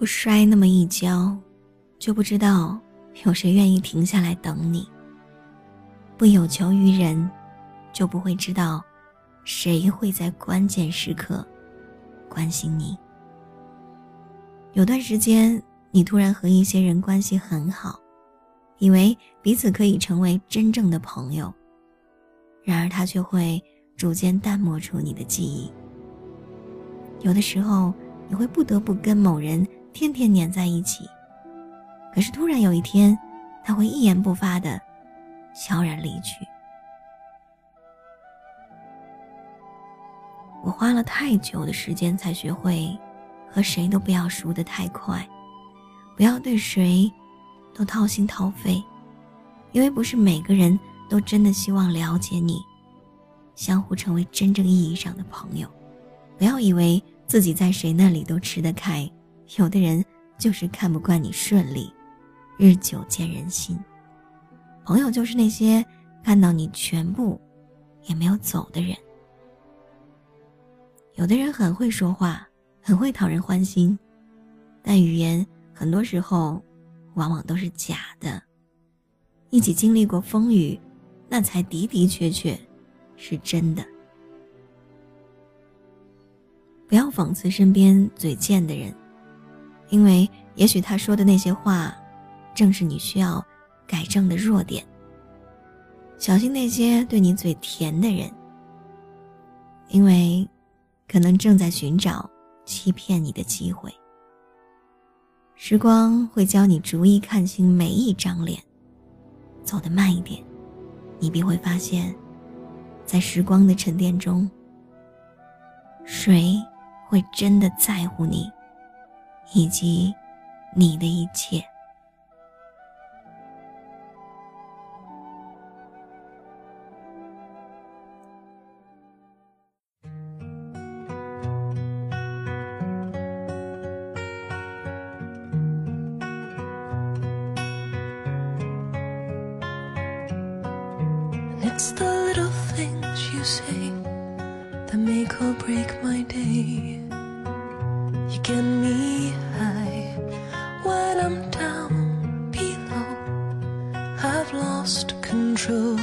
不摔那么一跤，就不知道有谁愿意停下来等你。不有求于人，就不会知道谁会在关键时刻关心你。有段时间，你突然和一些人关系很好，以为彼此可以成为真正的朋友，然而他却会逐渐淡漠出你的记忆。有的时候，你会不得不跟某人天天黏在一起，可是突然有一天，他会一言不发的悄然离去。我花了太久的时间才学会，和谁都不要熟得太快，不要对谁都掏心掏肺，因为不是每个人都真的希望了解你，相互成为真正意义上的朋友。不要以为自己在谁那里都吃得开，有的人就是看不惯你顺利，日久见人心。朋友就是那些看到你全部，也没有走的人。有的人很会说话，很会讨人欢心，但语言很多时候往往都是假的。一起经历过风雨，那才的的确确是真的。不要讽刺身边嘴贱的人，因为也许他说的那些话，正是你需要改正的弱点。小心那些对你嘴甜的人，因为可能正在寻找欺骗你的机会。时光会教你逐一看清每一张脸，走得慢一点，你便会发现，在时光的沉淀中，谁。会真的在乎你，以及你的一切。It's the little things you say that make or break my day. get me high when I'm down below. I've lost control,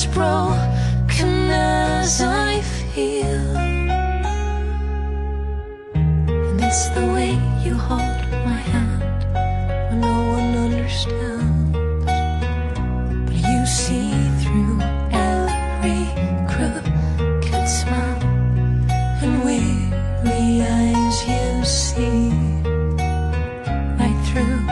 as broken as I feel. And it's the way you hold my hand when no one understands. But you see through every crooked smile and weary eyes you see. you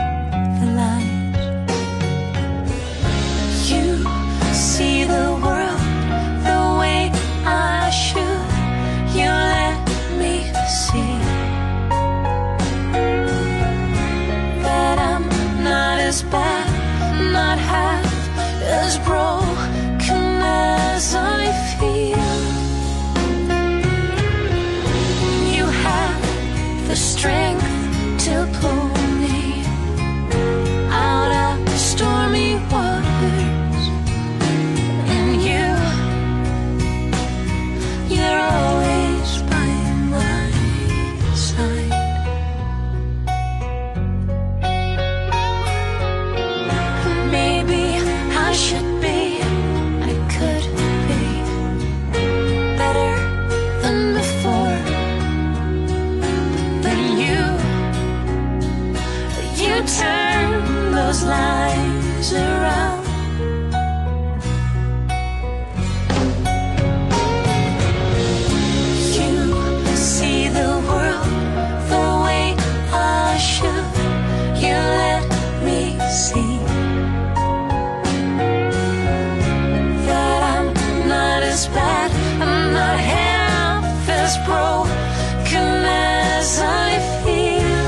as broken as I feel.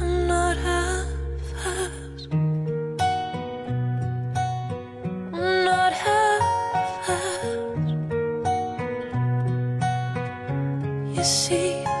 I'm not half as, I'm not half as. You see.